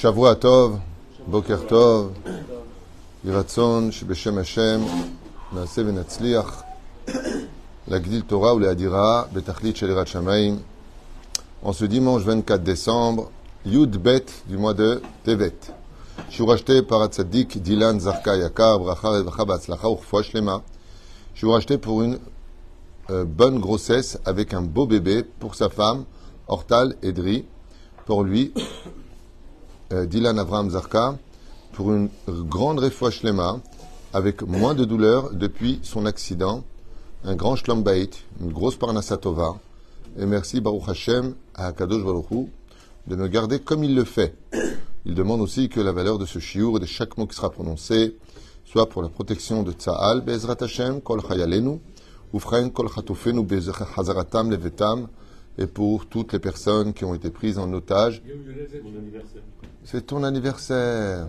Shavua Tov, Boker Tov, Yiratzon, Hashem, Naaseh Venatzliach, L'Agdil Torah ou Adira, Betachlit Shelirat Shamaim. En ce dimanche 24 décembre, Yud Bet du mois de Tevet. Je suis racheté par Atzadik Dilan Zarka Yakar, Bracha Revacha. Je suis racheté pour une euh, bonne grossesse avec un beau bébé pour sa femme, Hortal Edri. Pour lui, Dylan Avraham Zarka, pour une grande refoua shlema, avec moins de douleur depuis son accident, un grand bait, une grosse parnasatova, et merci Baruch Hashem à Kadosh Baruch de me garder comme il le fait. Il demande aussi que la valeur de ce shiur et de chaque mot qui sera prononcé soit pour la protection de Tza'al, Bezrat Hashem, Kol Chayalenu, Ufren, Kol Chatufenu, Hazaratam, Levetam, et pour toutes les personnes qui ont été prises en otage. C'est ton anniversaire.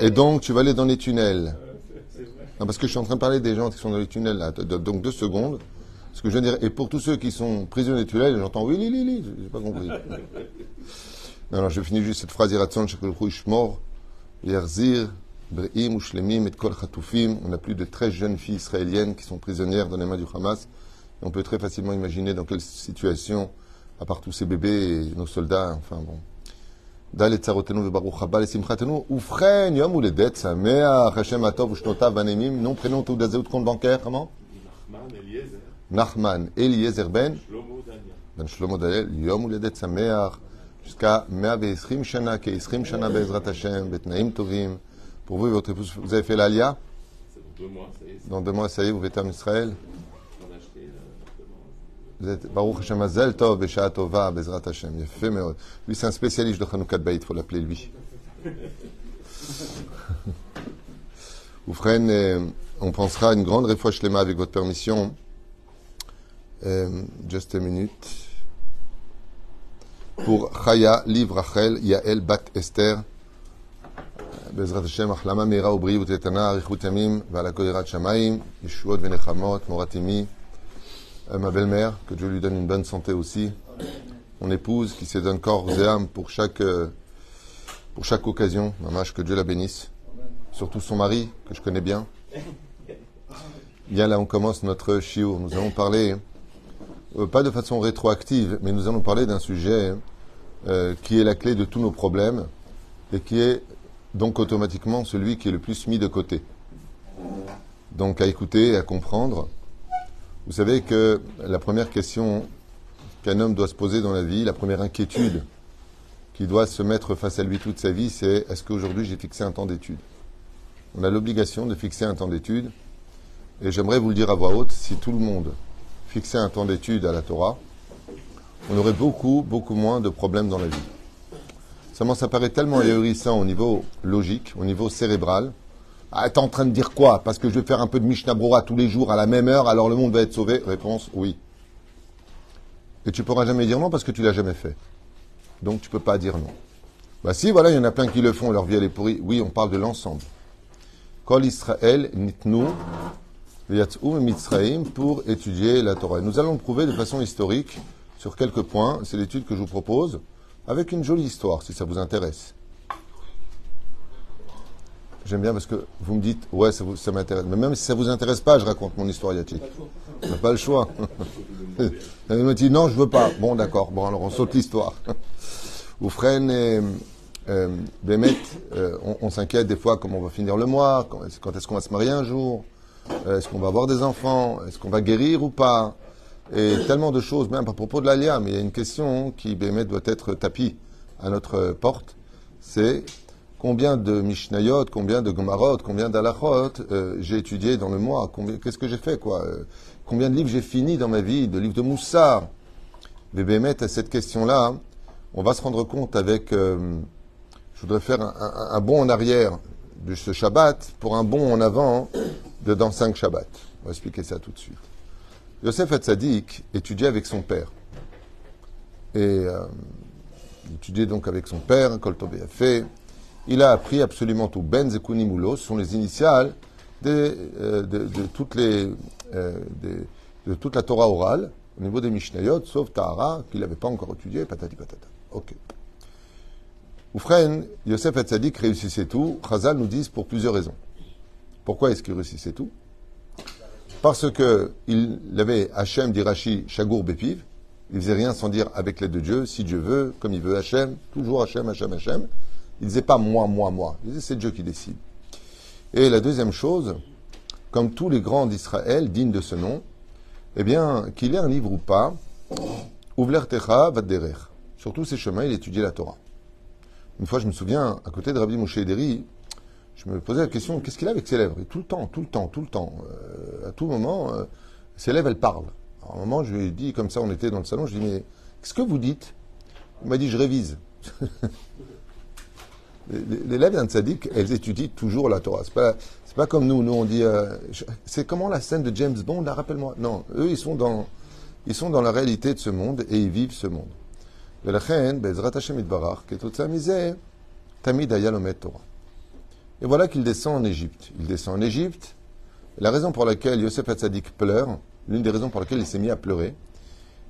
Et donc, tu vas aller dans les tunnels. Non, parce que je suis en train de parler des gens qui sont dans les tunnels, là. Donc, deux secondes. Ce que je veux dire, et pour tous ceux qui sont prisonniers des tunnels, j'entends oui, oui, oui, j'ai pas compris. Non, non, je finis juste cette phrase Iratson, Shmor, Yerzir, Breim, Ushlemim, et Kol. On a plus de 13 jeunes filles israéliennes qui sont prisonnières dans les mains du Hamas. On peut très facilement imaginer dans quelle situation à part tous ces bébés et nos soldats, enfin bon. Dalet Tzarotenu veBaruch Haba Lesimchatenu, Ufren Yom Uledet Sameach Hashem Atov Ushnotav Vanemim, nom, prénom, Touda Zeut, compte bancaire, comment? Nachman Eliezer. Ben Ben Shlomo Dalel, Yom Uledet Sameach, jusqu'à 120 Shana, Keisrim Shana Bezrat Hashem, Betnaim Tovim. Pour vous et votre épouse, vous avez fait l'Alia? Dans deux mois, ça y est, vous êtes en Israël? vous êtes Baruch Hashem Azel Tov Besha Tova Bezrat Hashem. Il fait mais lui c'est un spécialiste de Chanukah Beit, il faut l'appeler lui. Oufren, euh, on pensera à une grande réfoua shlema avec votre permission. Euh, just a minute. Pour Chaya, Liv Rachel, Yael Bat Esther. בעזרת השם, החלמה מהירה ובריאות איתנה, אריכות ימים ועל הכל יראת שמיים, ישועות ונחמות, מורת אמי, euh, ma belle-mère, que Dieu lui donne une bonne santé aussi, mon épouse qui se donne corps et âme pour chaque, euh, pour chaque occasion, maman, que Dieu la bénisse, surtout son mari, que je connais bien. Bien là, on commence notre chiot. Nous allons parler, euh, pas de façon rétroactive, mais nous allons parler d'un sujet qui est la clé de tous nos problèmes et qui est donc automatiquement celui qui est le plus mis de côté. Donc à écouter, à comprendre. Vous savez que la première question qu'un homme doit se poser dans la vie, la première inquiétude qui doit se mettre face à lui toute sa vie, c'est est-ce qu'aujourd'hui j'ai fixé un temps d'étude? On a l'obligation de fixer un temps d'étude. Et j'aimerais vous le dire à voix haute, si tout le monde fixait un temps d'étude à la Torah, on aurait beaucoup, beaucoup moins de problèmes dans la vie. Seulement, ça paraît tellement ahurissant au niveau logique, au niveau cérébral, ah, t'es en train de dire quoi? Parce que je vais faire un peu de Mishnah Brora tous les jours à la même heure, alors le monde va être sauvé? Réponse oui. Et tu pourras jamais dire non parce que tu l'as jamais fait. Donc tu peux pas dire non. Bah si, voilà, il y en a plein qui le font, leur vie elle est pourrie. Oui, on parle de l'ensemble. Kol Israël nitnu mitzraim pour étudier la Torah. Nous allons le prouver de façon historique sur quelques points. C'est l'étude que je vous propose, avec une jolie histoire, si ça vous intéresse. J'aime bien parce que vous me dites, ouais, ça, ça m'intéresse. Mais même si ça ne vous intéresse pas, je raconte mon histoire yatique. On n'a pas le choix. Elle me dit, non, je veux pas. Bon, d'accord. Bon, alors on saute l'histoire. Oufren et euh, Bémet, euh, on, s'inquiète des fois comment on va finir le mois, quand, est-ce qu'on va se marier un jour, euh, est-ce qu'on va avoir des enfants, est-ce qu'on va guérir ou pas. Et tellement de choses, même à propos de l'Alia, mais il y a une question qui, Bémet, doit être tapie à notre porte. C'est combien de Mishnayot, combien de Gomarot, combien d'Alachot euh, j'ai étudié dans le mois, qu'est-ce que j'ai fait, quoi euh, Combien de livres j'ai fini dans ma vie, de livres de Moussard Bébémet, à cette question-là, on va se rendre compte avec. Euh, je voudrais faire un, bond en arrière de ce Shabbat pour un bond en avant de dans cinq Shabbats. On va expliquer ça tout de suite. Yosef Hatzadik étudiait avec son père. Et étudiait donc avec son père, a fait il a appris absolument tout. Ben Zekunimulo, ce sont les initiales de, euh, euh, de, toute la Torah orale, au niveau des Mishnayot, sauf Tahara, qu'il n'avait pas encore étudié, patati patata. Ok. Oufren, Yosef Hatzadik réussissait tout. Chazal nous disent pour plusieurs raisons. Pourquoi est-ce qu'il réussissait tout? Parce que il avait Hachem d'Irachi Chagour Bépiv. Il faisait rien sans dire avec l'aide de Dieu, si Dieu veut, comme il veut, Hachem, toujours Hachem, Hachem, Hachem. Il disait pas moi, moi, moi. Il disait c'est Dieu qui décide. Et la deuxième chose, comme tous les grands d'Israël dignes de ce nom, eh bien, qu'il ait un livre ou pas, Ouvler Techa Vadderer. Sur tous ces chemins, il étudiait la Torah. Une fois, je me souviens, à côté de Rabbi Moshe Ederi, je me posais la question, qu'est-ce qu'il a avec ses lèvres? Et tout le temps, tout le temps, tout le temps, euh, à tout moment, euh, ses lèvres, elles parlent. À un moment, je lui ai dit, comme ça, on était dans le salon, je lui ai dit, mais qu'est-ce que vous dites? Il m'a dit, je révise. les, lèvres d'un tzaddik, elles étudient toujours la Torah. C'est pas, c'est pas comme nous, nous on dit, euh, c'est comment la scène de James Bond, là, rappelle-moi. Non, eux, ils sont dans, ils sont dans la réalité de ce monde et ils vivent ce monde. Et voilà qu'il descend en Égypte. Il descend en Égypte. La raison pour laquelle Yosef Hatzadik pleure, l'une des raisons pour lesquelles il s'est mis à pleurer,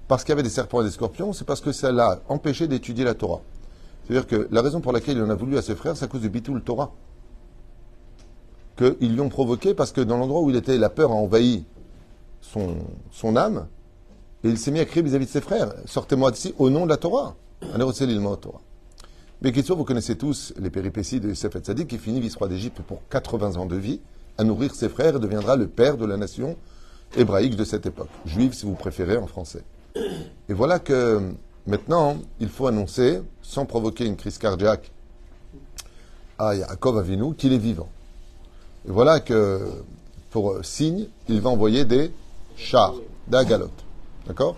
parce qu'il y avait des serpents et des scorpions, c'est parce que ça l'a empêché d'étudier la Torah. C'est-à-dire que la raison pour laquelle il en a voulu à ses frères, c'est à cause du Bitul Torah. Qu'ils lui ont provoqué parce que dans l'endroit où il était, la peur a envahi son, son âme, et il s'est mis à crier vis-à-vis de ses frères Sortez-moi d'ici au nom de la Torah. Torah. Mais qu'il vous connaissez tous les péripéties de Yosef Tzadik qui finit vice-roi d'Égypte pour 80 ans de vie, à nourrir ses frères et deviendra le père de la nation hébraïque de cette époque. Juive, si vous préférez, en français. Et voilà que maintenant, il faut annoncer, sans provoquer une crise cardiaque, à Yaakov Avinu qu'il est vivant. Et voilà que, pour signe, il va envoyer des chars, d'Agalot. D'accord?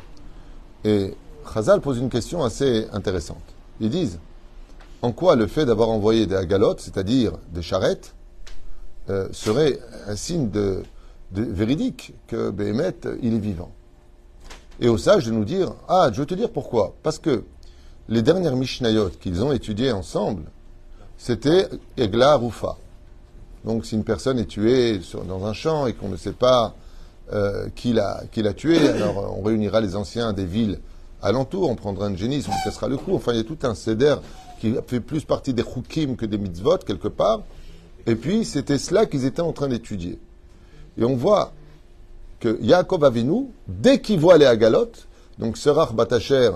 Et Chazal pose une question assez intéressante. Ils disent en quoi le fait d'avoir envoyé des agalotes, c'est-à-dire des charrettes, euh, serait un signe de, véridique que Béhémet, il est vivant? Et au sage de nous dire Ah, je veux te dire pourquoi. Parce que les dernières Mishnayot qu'ils ont étudiées ensemble, c'était Egla Rufa. Donc, si une personne est tuée dans un champ et qu'on ne sait pas euh, qui l'a tué. Alors on réunira les anciens des villes alentours, on prendra un génie, on cassera le cou. Enfin, il y a tout un céder qui fait plus partie des chukim que des mitzvot, quelque part. Et puis, c'était cela qu'ils étaient en train d'étudier. Et on voit que Yaakov Avinu, dès qu'il voit les agalotes, donc Serach Batacher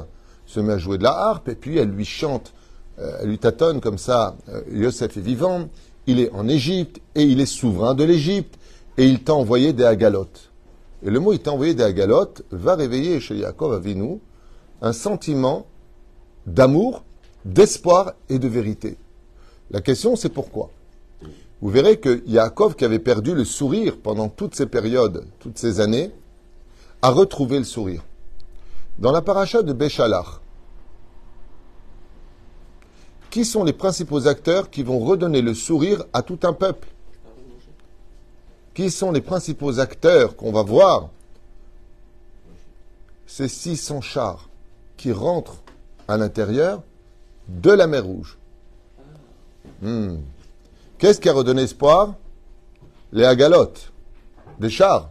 se met à jouer de la harpe, et puis elle lui chante, euh, elle lui tâtonne comme ça, euh, Yosef est vivant, il est en Égypte, et il est souverain de l'Égypte, et il t'a envoyé des agalotes. Et le mot il t'a envoyé des agalotes va réveiller chez Yaakov Avinu un sentiment d'amour, d'espoir et de vérité. La question c'est pourquoi? Vous verrez que Yaakov, qui avait perdu le sourire pendant toutes ces périodes, toutes ces années, a retrouvé le sourire. Dans la paracha de Béchalach, qui sont les principaux acteurs qui vont redonner le sourire à tout un peuple? Qui sont les principaux acteurs qu'on va voir? C'est 600 chars qui rentrent à l'intérieur de la mer Rouge. Hmm. Qu'est-ce qui a redonné espoir? Les agalotes, des chars,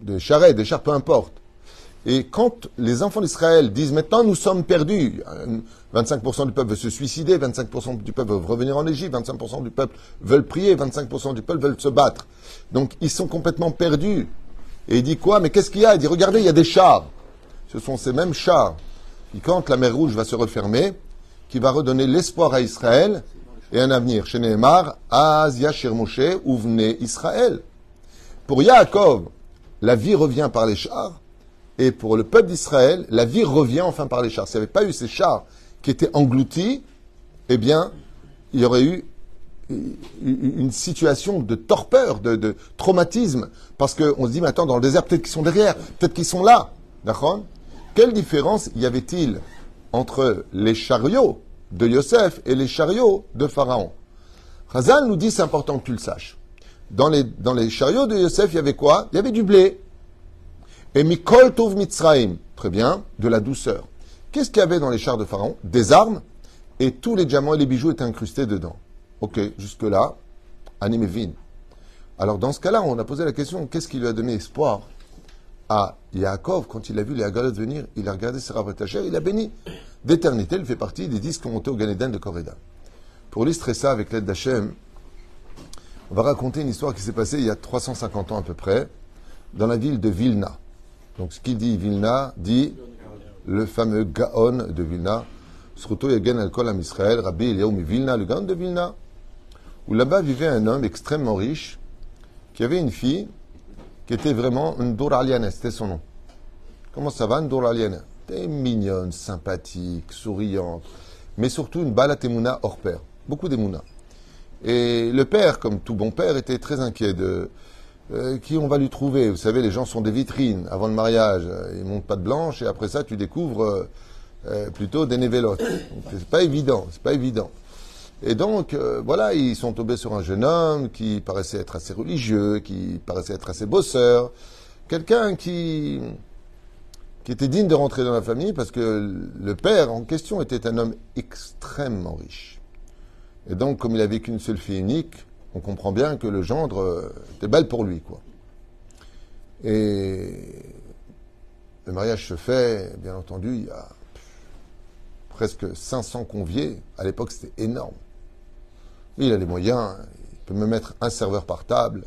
des charrettes, des chars, peu importe. Et quand les enfants d'Israël disent maintenant nous sommes perdus, 25% du peuple veut se suicider, 25% du peuple veut revenir en Égypte, 25% du peuple veulent prier, 25% du peuple veulent se battre. Donc ils sont complètement perdus. Et il dit quoi? Mais qu'est-ce qu'il y a? Il dit regardez, il y a des chars. Ce sont ces mêmes chars qui, quand la mer Rouge va se refermer, qui va redonner l'espoir à Israël et un avenir. Chez Nehemar, Azia Moshe, où venait Israël. Pour Yaakov, la vie revient par les chars. Et pour le peuple d'Israël, la vie revient enfin par les chars. S'il n'y avait pas eu ces chars qui étaient engloutis, eh bien, il y aurait eu une situation de torpeur, de, traumatisme, parce qu'on se dit, mais attends, dans le désert, peut-être qu'ils sont derrière, peut-être qu'ils sont là. D'accord? Quelle différence y avait-il entre les chariots de Yosef et les chariots de Pharaon? Chazal nous dit, c'est important que tu le saches. Dans les, dans les chariots de Yosef, il y avait quoi? Il y avait du blé. Et Mikol Tov Mitzraim, très bien, de la douceur. Qu'est-ce qu'il y avait dans les chars de Pharaon? Des armes, et tous les diamants et les bijoux étaient incrustés dedans. Ok, jusque-là, Animevin. Alors dans ce cas-là, on a posé la question, qu'est-ce qui lui a donné espoir à Yaakov quand il a vu les Agalotes venir? Il a regardé ses étagères, il a béni. d'éternité. Elle fait partie des dix qui ont monté au Gan Eden de Correda. Pour illustrer ça avec l'aide d'Hachem, on va raconter une histoire qui s'est passée il y a 350 ans à peu près, dans la ville de Vilna. Donc ce qui dit Vilna dit le fameux Gaon de Vilna, Sruto Yagen al Israël, Rabbi Eliyahu Vilna, le Gaon de Vilna, où là-bas vivait un homme extrêmement riche qui avait une fille qui était vraiment une Aliane, c'était son nom. Comment ça va, une Elle était mignonne, sympathique, souriante, mais surtout une Balatemuna hors pair. Beaucoup d'émouna. Et le père, comme tout bon père, était très inquiet de euh, qui on va lui trouver? Vous savez, les gens sont des vitrines avant le mariage. Ils montent pas de blanche et après ça, tu découvres euh, euh, plutôt des névélotes. C'est pas évident, c'est pas évident. Et donc, voilà, ils sont tombés sur un jeune homme qui paraissait être assez religieux, qui paraissait être assez bosseur, quelqu'un qui qui était digne de rentrer dans la famille parce que le père en question était un homme extrêmement riche. Et donc, comme il avait qu'une seule fille unique, on comprend bien que le gendre euh, était belle pour lui, quoi. Et le mariage se fait, bien entendu, il y a presque 500 conviés. À l'époque, c'était énorme. Il a les moyens, il peut me mettre un serveur par table.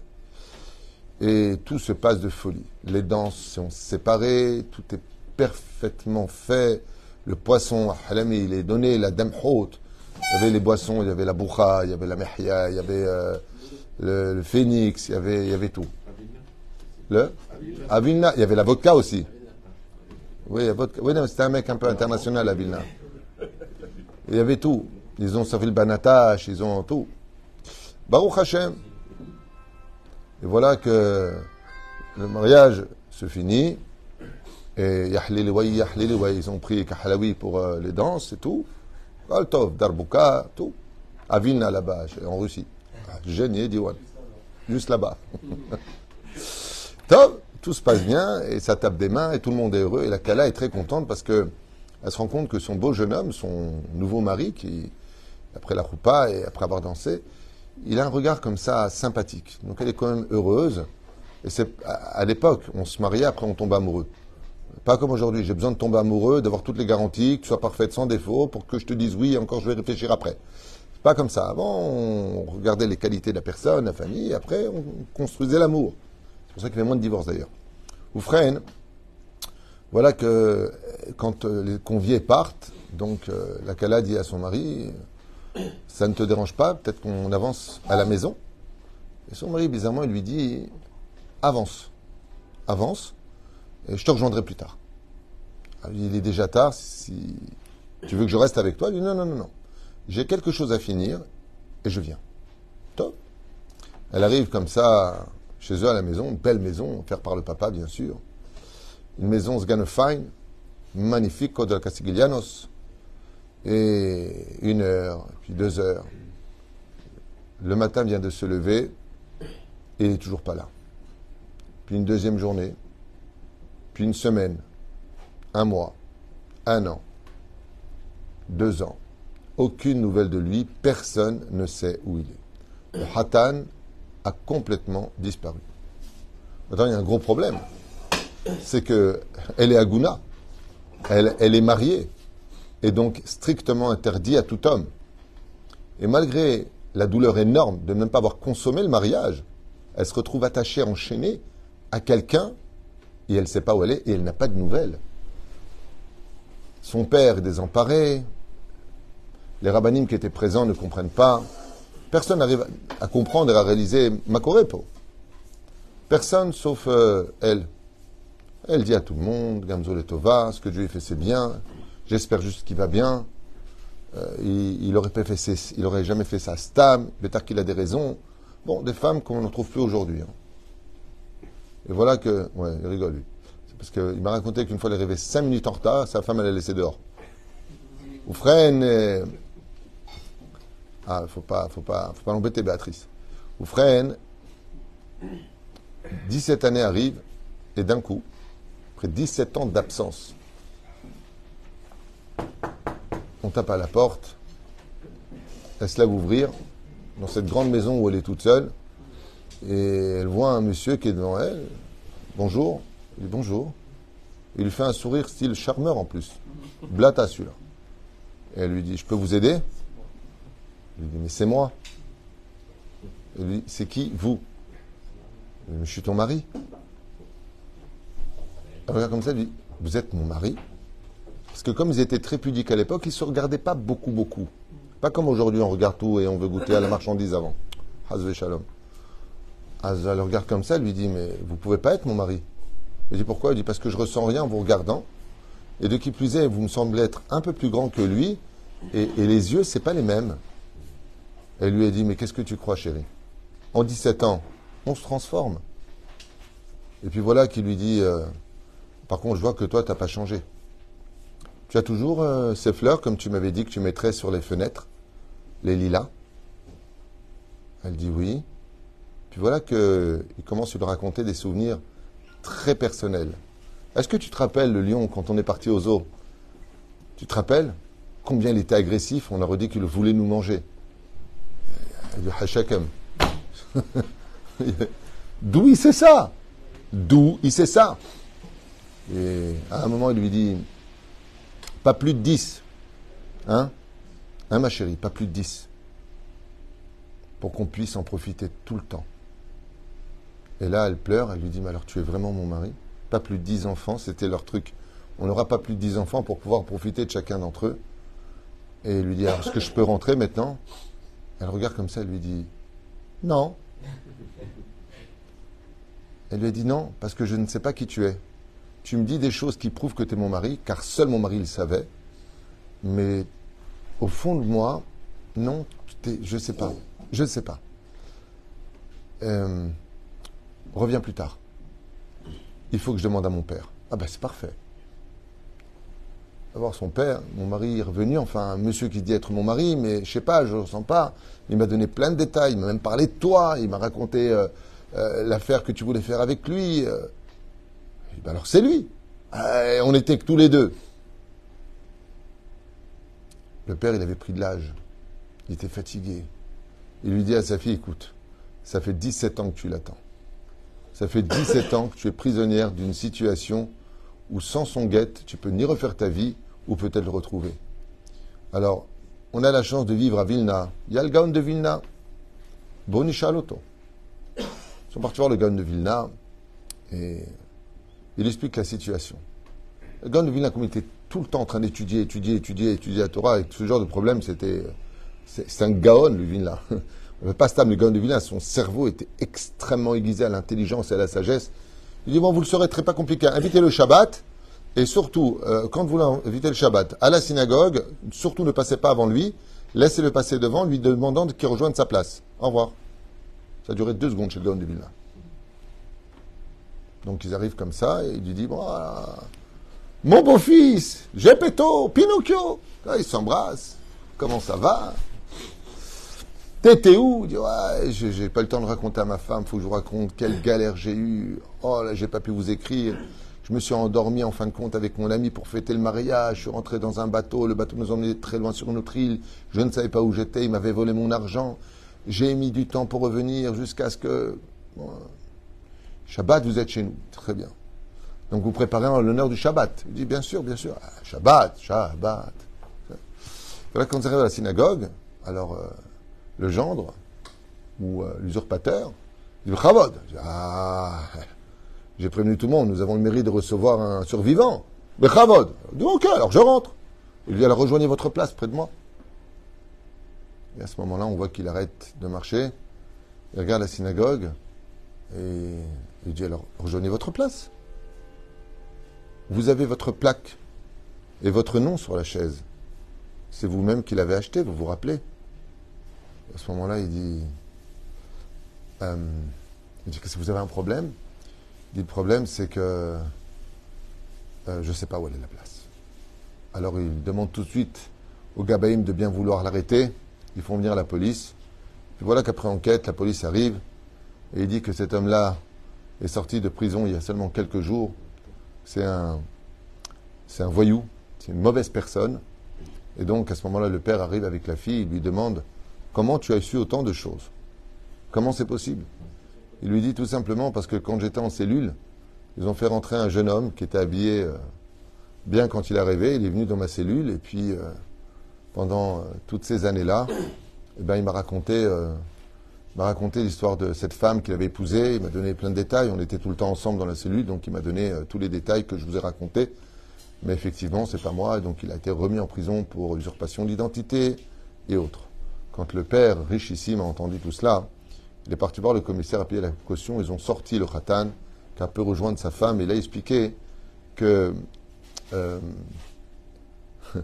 Et tout se passe de folie. Les danses sont séparées, tout est parfaitement fait. Le poisson, il est donné, la dame haute il y avait les boissons, il y avait la boucha, il y avait la mehia, il y avait euh, le, phénix, il y avait, il y avait tout. Le? À Vilna, il y avait la vodka aussi. Oui, oui c'était un mec un peu international à Vilna. Il y avait tout. Ils ont servi le banatash, ils ont tout. Baruch Hashem. Et voilà que le mariage se finit. Et ils ont pris Kahlawi pour euh, les danses et tout. Altov, Darbuka, tout. À Vilna, là-bas, en Russie. Génial, Diwan. Juste là-bas. tout se passe bien et ça tape des mains et tout le monde est heureux. Et la Kala est très contente parce que elle se rend compte que son beau jeune homme, son nouveau mari, qui, après la roupa et après avoir dansé, il a un regard comme ça sympathique. Donc elle est quand même heureuse. Et c'est à l'époque, on se mariait, après on tombe amoureux. Pas comme aujourd'hui. J'ai besoin de tomber amoureux, d'avoir toutes les garanties, que tu sois parfaite sans défaut, pour que je te dise oui, encore je vais réfléchir après. Pas comme ça. Avant, on regardait les qualités de la personne, la famille, après, on construisait l'amour. C'est pour ça qu'il y avait moins de divorces d'ailleurs. Ou freine, voilà que quand euh, les conviés partent, donc euh, la Kala dit à son mari, ça ne te dérange pas, peut-être qu'on avance à la maison? Et son mari, bizarrement, il lui dit, avance, avance, et je te rejoindrai plus tard. Ah, il est déjà tard, si tu veux que je reste avec toi, il dit non, non, non, non. J'ai quelque chose à finir et je viens. Top. Elle arrive comme ça chez eux à la maison, une belle maison, faire par le papa, bien sûr. Une maison fine, magnifique, de Castiglianos. Et une heure, puis deux heures. Le matin vient de se lever et il n'est toujours pas là. Puis une deuxième journée, puis une semaine, un mois, un an, deux ans. Aucune nouvelle de lui, personne ne sait où il est. Le Hatan a complètement disparu. Maintenant, il y a un gros problème. C'est que elle est Aguna. Elle, elle est mariée. Et donc strictement interdit à tout homme. Et malgré la douleur énorme de ne pas avoir consommé le mariage, elle se retrouve attachée, enchaînée à quelqu'un et elle ne sait pas où elle est et elle n'a pas de nouvelles. Son père est désemparé, les rabbinim qui étaient présents ne comprennent pas, personne n'arrive à comprendre et à réaliser Makorepo. Personne sauf euh, elle. Elle dit à tout le monde, Gamzo Letova, ce que Dieu fait c'est bien, j'espère juste qu'il va bien. Euh, il, il, aurait fait, il aurait jamais fait ça stam, peut-être qu'il a des raisons. Bon, des femmes qu'on ne trouve plus aujourd'hui. Hein. Et voilà que. Ouais, il rigole, lui. C'est parce qu'il m'a raconté qu'une fois, il est arrivé 5 minutes en retard, sa femme, elle l'a laissé dehors. Ou freine. Ah, faut pas, faut pas, faut pas l'embêter, Béatrice. Ou freine. 17 années arrivent, et d'un coup, après 17 ans d'absence, on tape à la porte, elle se lève ouvrir, dans cette grande maison où elle est toute seule, et elle voit un monsieur qui est devant elle. Bonjour. Il dit bonjour. Il lui fait un sourire style charmeur en plus. Blata celui-là. Elle lui dit, je peux vous aider? Il lui dit, mais c'est moi. Elle lui dit, c'est qui Vous? Il dit, Je suis ton mari. Elle regarde comme ça, elle lui dit, vous êtes mon mari Parce que comme ils étaient très pudiques à l'époque, ils ne se regardaient pas beaucoup, beaucoup. Pas comme aujourd'hui, on regarde tout et on veut goûter à la marchandise avant. Hazve shalom. Elle le regarde comme ça, lui dit, mais vous pouvez pas être mon mari. Elle dit, pourquoi? Elle dit, parce que je ressens rien en vous regardant. Et de qui plus est, vous me semblez être un peu plus grand que lui. Et, les yeux, c'est pas les mêmes. Elle lui a dit, mais qu'est-ce que tu crois, chérie? En 17 ans, on se transforme. Et puis voilà qui lui dit, euh, par contre, je vois que toi, tu n'as pas changé. Tu as toujours euh, ces fleurs, comme tu m'avais dit que tu mettrais sur les fenêtres, les lilas? Elle dit oui. Puis voilà qu'il commence à lui raconter des souvenirs très personnels. Est-ce que tu te rappelles le lion quand on est parti au zoo Tu te rappelles combien il était agressif? On a redit qu'il voulait nous manger. Dit Hachakam. D'où il sait ça? D'où il sait ça? Et à un moment, il lui dit Pas plus de 10. Hein? Hein, ma chérie Pas plus de 10. Pour qu'on puisse en profiter tout le temps. Et là, elle pleure, elle lui dit, mais alors tu es vraiment mon mari? Pas plus de dix enfants, c'était leur truc. On n'aura pas plus de dix enfants pour pouvoir profiter de chacun d'entre eux. Et il lui dit, est-ce que je peux rentrer maintenant? Elle regarde comme ça, elle lui dit, non. Elle lui dit, non, parce que je ne sais pas qui tu es. Tu me dis des choses qui prouvent que tu es mon mari, car seul mon mari le savait. Mais au fond de moi, non, je ne sais pas. Je ne sais pas. Euh, reviens plus tard. Il faut que je demande à mon père. Ah ben c'est parfait. D'abord son père, mon mari est revenu, enfin un monsieur qui dit être mon mari, mais je sais pas, je ne ressens pas. Il m'a donné plein de détails, il m'a même parlé de toi, il m'a raconté euh, euh, l'affaire que tu voulais faire avec lui. Euh. Ben alors c'est lui. on était que tous les deux. Le père, il avait pris de l'âge. Il était fatigué. Il lui dit à sa fille, écoute, ça fait 17 ans que tu l'attends. Ça fait 17 ans que tu es prisonnière d'une situation où sans son guette, tu peux ni refaire ta vie ou peut-être le retrouver. Alors, on a la chance de vivre à Vilna. Il y a le Gaon de Vilna. Boni Ils sont partis voir le Gaon de Vilna et il explique la situation. Le Gaon de Vilna, comme il était tout le temps en train d'étudier, étudier, étudier, étudier la Torah, et ce genre de problème, c'était. C'est un Gaon, le Vilna. Pas stable, le Gaon de Vilna, son cerveau était extrêmement aiguisé à l'intelligence et à la sagesse. Il dit, bon, vous le saurez très pas compliqué. Invitez le Shabbat, et surtout, euh, quand vous invitez le Shabbat à la synagogue, surtout ne passez pas avant lui, laissez-le passer devant, lui demandant qu'il rejoigne sa place. Au revoir. Ça a duré deux secondes chez le Gaon de Vilna. Donc ils arrivent comme ça, et il lui dit, bon, mon beau-fils, Gepetto, Pinocchio. Là, ils s'embrassent. Comment ça va? T'étais où? Il dit j'ai pas le temps de raconter à ma femme, faut que je vous raconte quelle galère j'ai eue. Oh là, j'ai pas pu vous écrire. Je me suis endormi en fin de compte avec mon ami pour fêter le mariage. Je suis rentré dans un bateau. Le bateau nous emmenait très loin sur une autre île. Je ne savais pas où j'étais. Il m'avait volé mon argent. J'ai mis du temps pour revenir jusqu'à ce que. Shabbat, vous êtes chez nous. Très bien. Donc vous préparez en l'honneur du Shabbat. Il dit Bien sûr, bien sûr. Ah, Shabbat, Shabbat. Voilà, quand on arrive à la synagogue, alors. Euh, le gendre ou euh, l'usurpateur, il dit Chavod. Ah, j'ai prévenu tout le monde, nous avons le mérite de recevoir un survivant. Mais Chavod. Il dit Ok, alors je rentre. Il dit Alors rejoignez votre place près de moi. Et à ce moment-là, on voit qu'il arrête de marcher. Il regarde la synagogue et il dit Alors rejoignez votre place. Vous avez votre plaque et votre nom sur la chaise. C'est vous-même qui l'avez acheté, vous vous rappelez à ce moment-là, il dit, euh, il dit si vous avez un problème, il dit le problème c'est que euh, je ne sais pas où elle est la place. Alors il demande tout de suite au Gabaïm de bien vouloir l'arrêter. Ils font venir la police. Puis voilà qu'après enquête, la police arrive et il dit que cet homme-là est sorti de prison il y a seulement quelques jours. C'est un, c'est un voyou, c'est une mauvaise personne. Et donc à ce moment-là, le père arrive avec la fille, il lui demande Comment tu as su autant de choses? Comment c'est possible? Il lui dit tout simplement parce que quand j'étais en cellule, ils ont fait rentrer un jeune homme qui était habillé euh, bien quand il a rêvé. Il est venu dans ma cellule et puis euh, pendant euh, toutes ces années-là, eh ben, il m'a raconté, l'histoire de cette femme qu'il avait épousée. Il m'a donné plein de détails. On était tout le temps ensemble dans la cellule, donc il m'a donné tous les détails que je vous ai racontés. Mais effectivement, c'est pas moi. Donc il a été remis en prison pour usurpation d'identité et autres. Quand le père, riche ici, m'a entendu tout cela, il est parti voir le commissaire à payer la caution. Ils ont sorti le khatan, qui a pu rejoindre sa femme. Il a expliqué que, euh,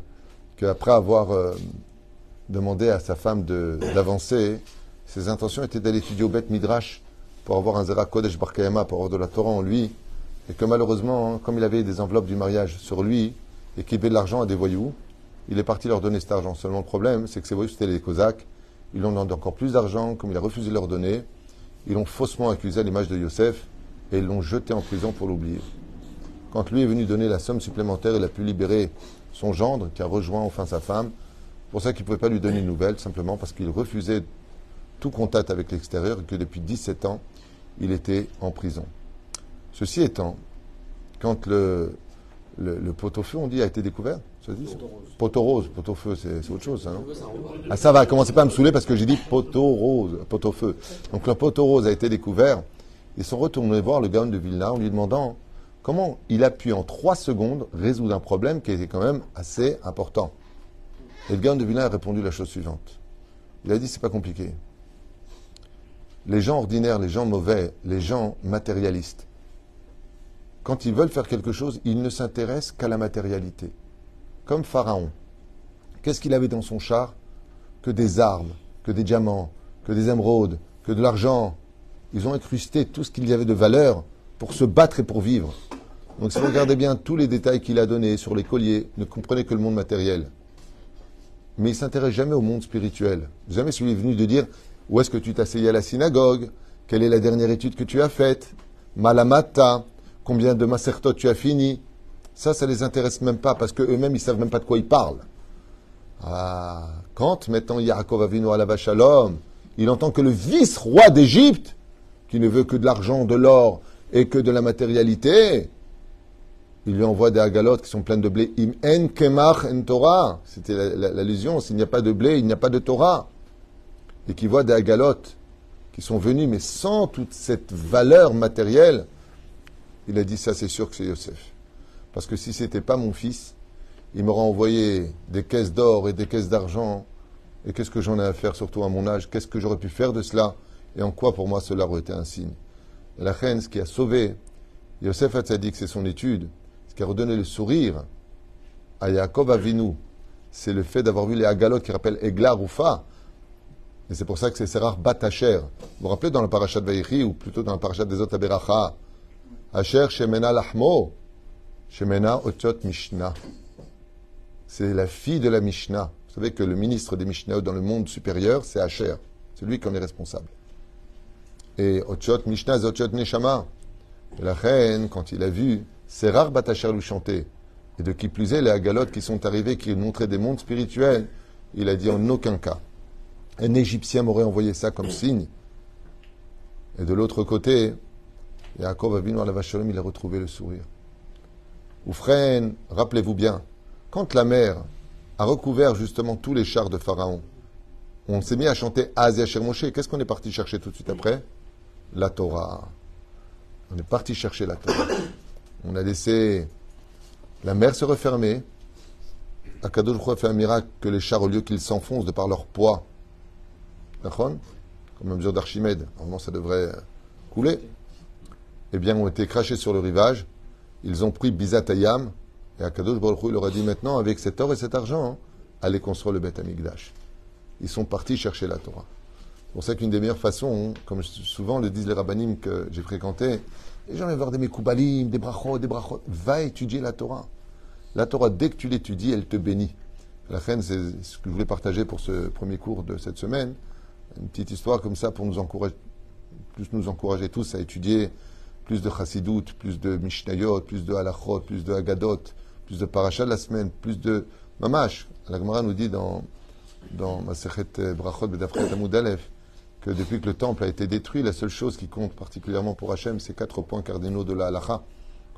qu'après avoir euh, demandé à sa femme d'avancer, ses intentions étaient d'aller étudier au Beth Midrash pour avoir un Zera Kodesh Bar Kayama, pour avoir de la Torah en lui. Et que malheureusement, comme il avait des enveloppes du mariage sur lui et qu'il de l'argent à des voyous, il est parti leur donner cet argent. Seulement le problème, c'est que ces voyous, c'était les Cosaques. Ils ont demandé encore plus d'argent, comme il a refusé de leur donner. Ils l'ont faussement accusé à l'image de Yosef et l'ont jeté en prison pour l'oublier. Quand lui est venu donner la somme supplémentaire, il a pu libérer son gendre, qui a rejoint enfin sa femme. Pour ça qu'il ne pouvait pas lui donner une nouvelle, simplement parce qu'il refusait tout contact avec l'extérieur et que depuis 17 ans, il était en prison. Ceci étant, quand le, le, pot-au-feu, on dit, a été découvert, ça dit Poteau rose, pot-au-feu, c'est autre chose, ça, non Ah, ça va, commencez pas à me saouler parce que j'ai dit poteau rose, pot-au-feu. Donc le poteau rose a été découvert. Ils sont retournés voir le Gaon de Vilna en lui demandant comment il a pu en trois secondes résoudre un problème qui était quand même assez important. Et le Gaon de Vilna a répondu la chose suivante. Il a dit c'est pas compliqué. Les gens ordinaires, les gens mauvais, les gens matérialistes, quand ils veulent faire quelque chose, ils ne s'intéressent qu'à la matérialité. Comme Pharaon. Qu'est-ce qu'il avait dans son char? Que des armes, que des diamants, que des émeraudes, que de l'argent. Ils ont incrusté tout ce qu'il y avait de valeur pour se battre et pour vivre. Donc si vous regardez bien tous les détails qu'il a donnés sur les colliers, ne comprenez que le monde matériel. Mais il s'intéresse jamais au monde spirituel. Jamais celui est venu de dire où est-ce que tu t'asseyais à la synagogue, quelle est la dernière étude que tu as faite, Malamata, combien de masertot tu as fini. Ça, ça les intéresse même pas parce qu'eux-mêmes, ils savent même pas de quoi ils parlent. Ah, quand maintenant Yaakov Avinu à la Shalom, il entend que le vice-roi d'Égypte, qui ne veut que de l'argent, de l'or et que de la matérialité, il lui envoie des agalotes qui sont pleines de blé. Im en kemach en Torah. C'était la- la- l'allusion. S'il n'y a pas de blé, il n'y a pas de Torah. Et qui voit des agalotes qui sont venues, mais sans toute cette valeur matérielle, il a dit ça, c'est sûr que c'est Yosef. Parce que si c'était pas mon fils, il m'aurait envoyé des caisses d'or et des caisses d'argent. Et qu'est-ce que j'en ai à faire, surtout à mon âge? Qu'est-ce que j'aurais pu faire de cela? Et en quoi pour moi cela aurait été un signe? La reine, ce qui a sauvé Yosef Hatzadik, c'est son étude. Ce qui a redonné le sourire à Yaakov Avinu, c'est le fait d'avoir vu les agalotes qui rappellent Egla Rufa. Et c'est pour ça que c'est Serach Batacher. Vous vous rappelez dans le parachat de Vaïchi, ou plutôt dans le parachat des autres Asher Shemena Lahmo, Shemena Otiot Mishnah. C'est la fille de la Mishnah. Vous savez que le ministre des Mishnah dans le monde supérieur, c'est Asher. C'est lui qui en est responsable. Et Otiot Mishnah, c'est Otiot Neshama. La reine, quand il a vu Serach Batacher lui chanter, et de qui plus est les agalotes qui sont arrivés, qui montraient des mondes spirituels, il a dit en aucun cas. Un Égyptien m'aurait envoyé ça comme signe. Et de l'autre côté, Yaakov Avinu à la Vachalom, il a retrouvé le sourire. Oufren, rappelez-vous bien, quand la mer a recouvert justement tous les chars de Pharaon, on s'est mis à chanter Asia Moshe. Qu'est-ce qu'on est parti chercher tout de suite après La Torah. On est parti chercher la Torah. On a laissé la mer se refermer. Akadosh a fait un miracle que les chars, au lieu qu'ils s'enfoncent de par leur poids, comme à mesure d'Archimède, normalement ça devrait couler, eh bien, ont été crachés sur le rivage. Ils ont pris Bizatayam, et Akadosh Baruch leur a dit maintenant, avec cet or et cet argent, hein, allez construire le Beth Amikdash. Ils sont partis chercher la Torah. C'est pour ça qu'une des meilleures façons, comme souvent le disent les rabbinim que j'ai fréquentés, les gens viennent voir des mekoubalim, des brachot, des brachot, va étudier la Torah. La Torah, dès que tu l'étudies, elle te bénit. La fin, c'est ce que je voulais partager pour ce premier cours de cette semaine. Une petite histoire comme ça pour nous encourager, plus nous encourager tous à étudier plus de chassidout, plus de mishnayot, plus de halachot, plus de hagadot, plus de parachat de la semaine, plus de mamash. La Gemara nous dit dans, dans Brachot Bedafret Amud Aleph que depuis que le temple a été détruit, la seule chose qui compte particulièrement pour Hachem, c'est quatre points cardinaux de la halacha.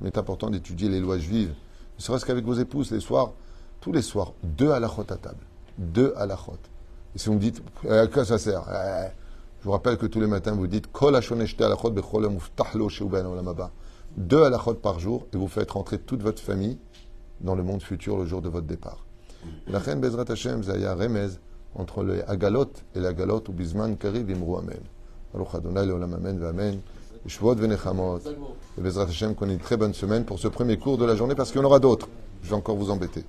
Il est important d'étudier les lois juives. Ne serait-ce qu'avec vos épouses, les soirs, tous les soirs, deux halachot à table. deux halachot. Et si vous me dites, à quoi ça sert? Eh, Je vous rappelle que tous les matins, vous dites. Deux halachot par jour, et vous faites rentrer toute votre famille dans le monde futur le jour de votre départ. La reine Bezrat Hashem, Zaya Remez, entre le Agalot et l'Agalot, ou Bisman Kariv Imru Amen. Baruch Adonai Leolam Amen Amen. Shvot Venechamot. Bezrat Hashem, qu'on ait une très bonne semaine pour ce premier cours de la journée, parce qu'il y en aura d'autres. Je vais encore vous embêter.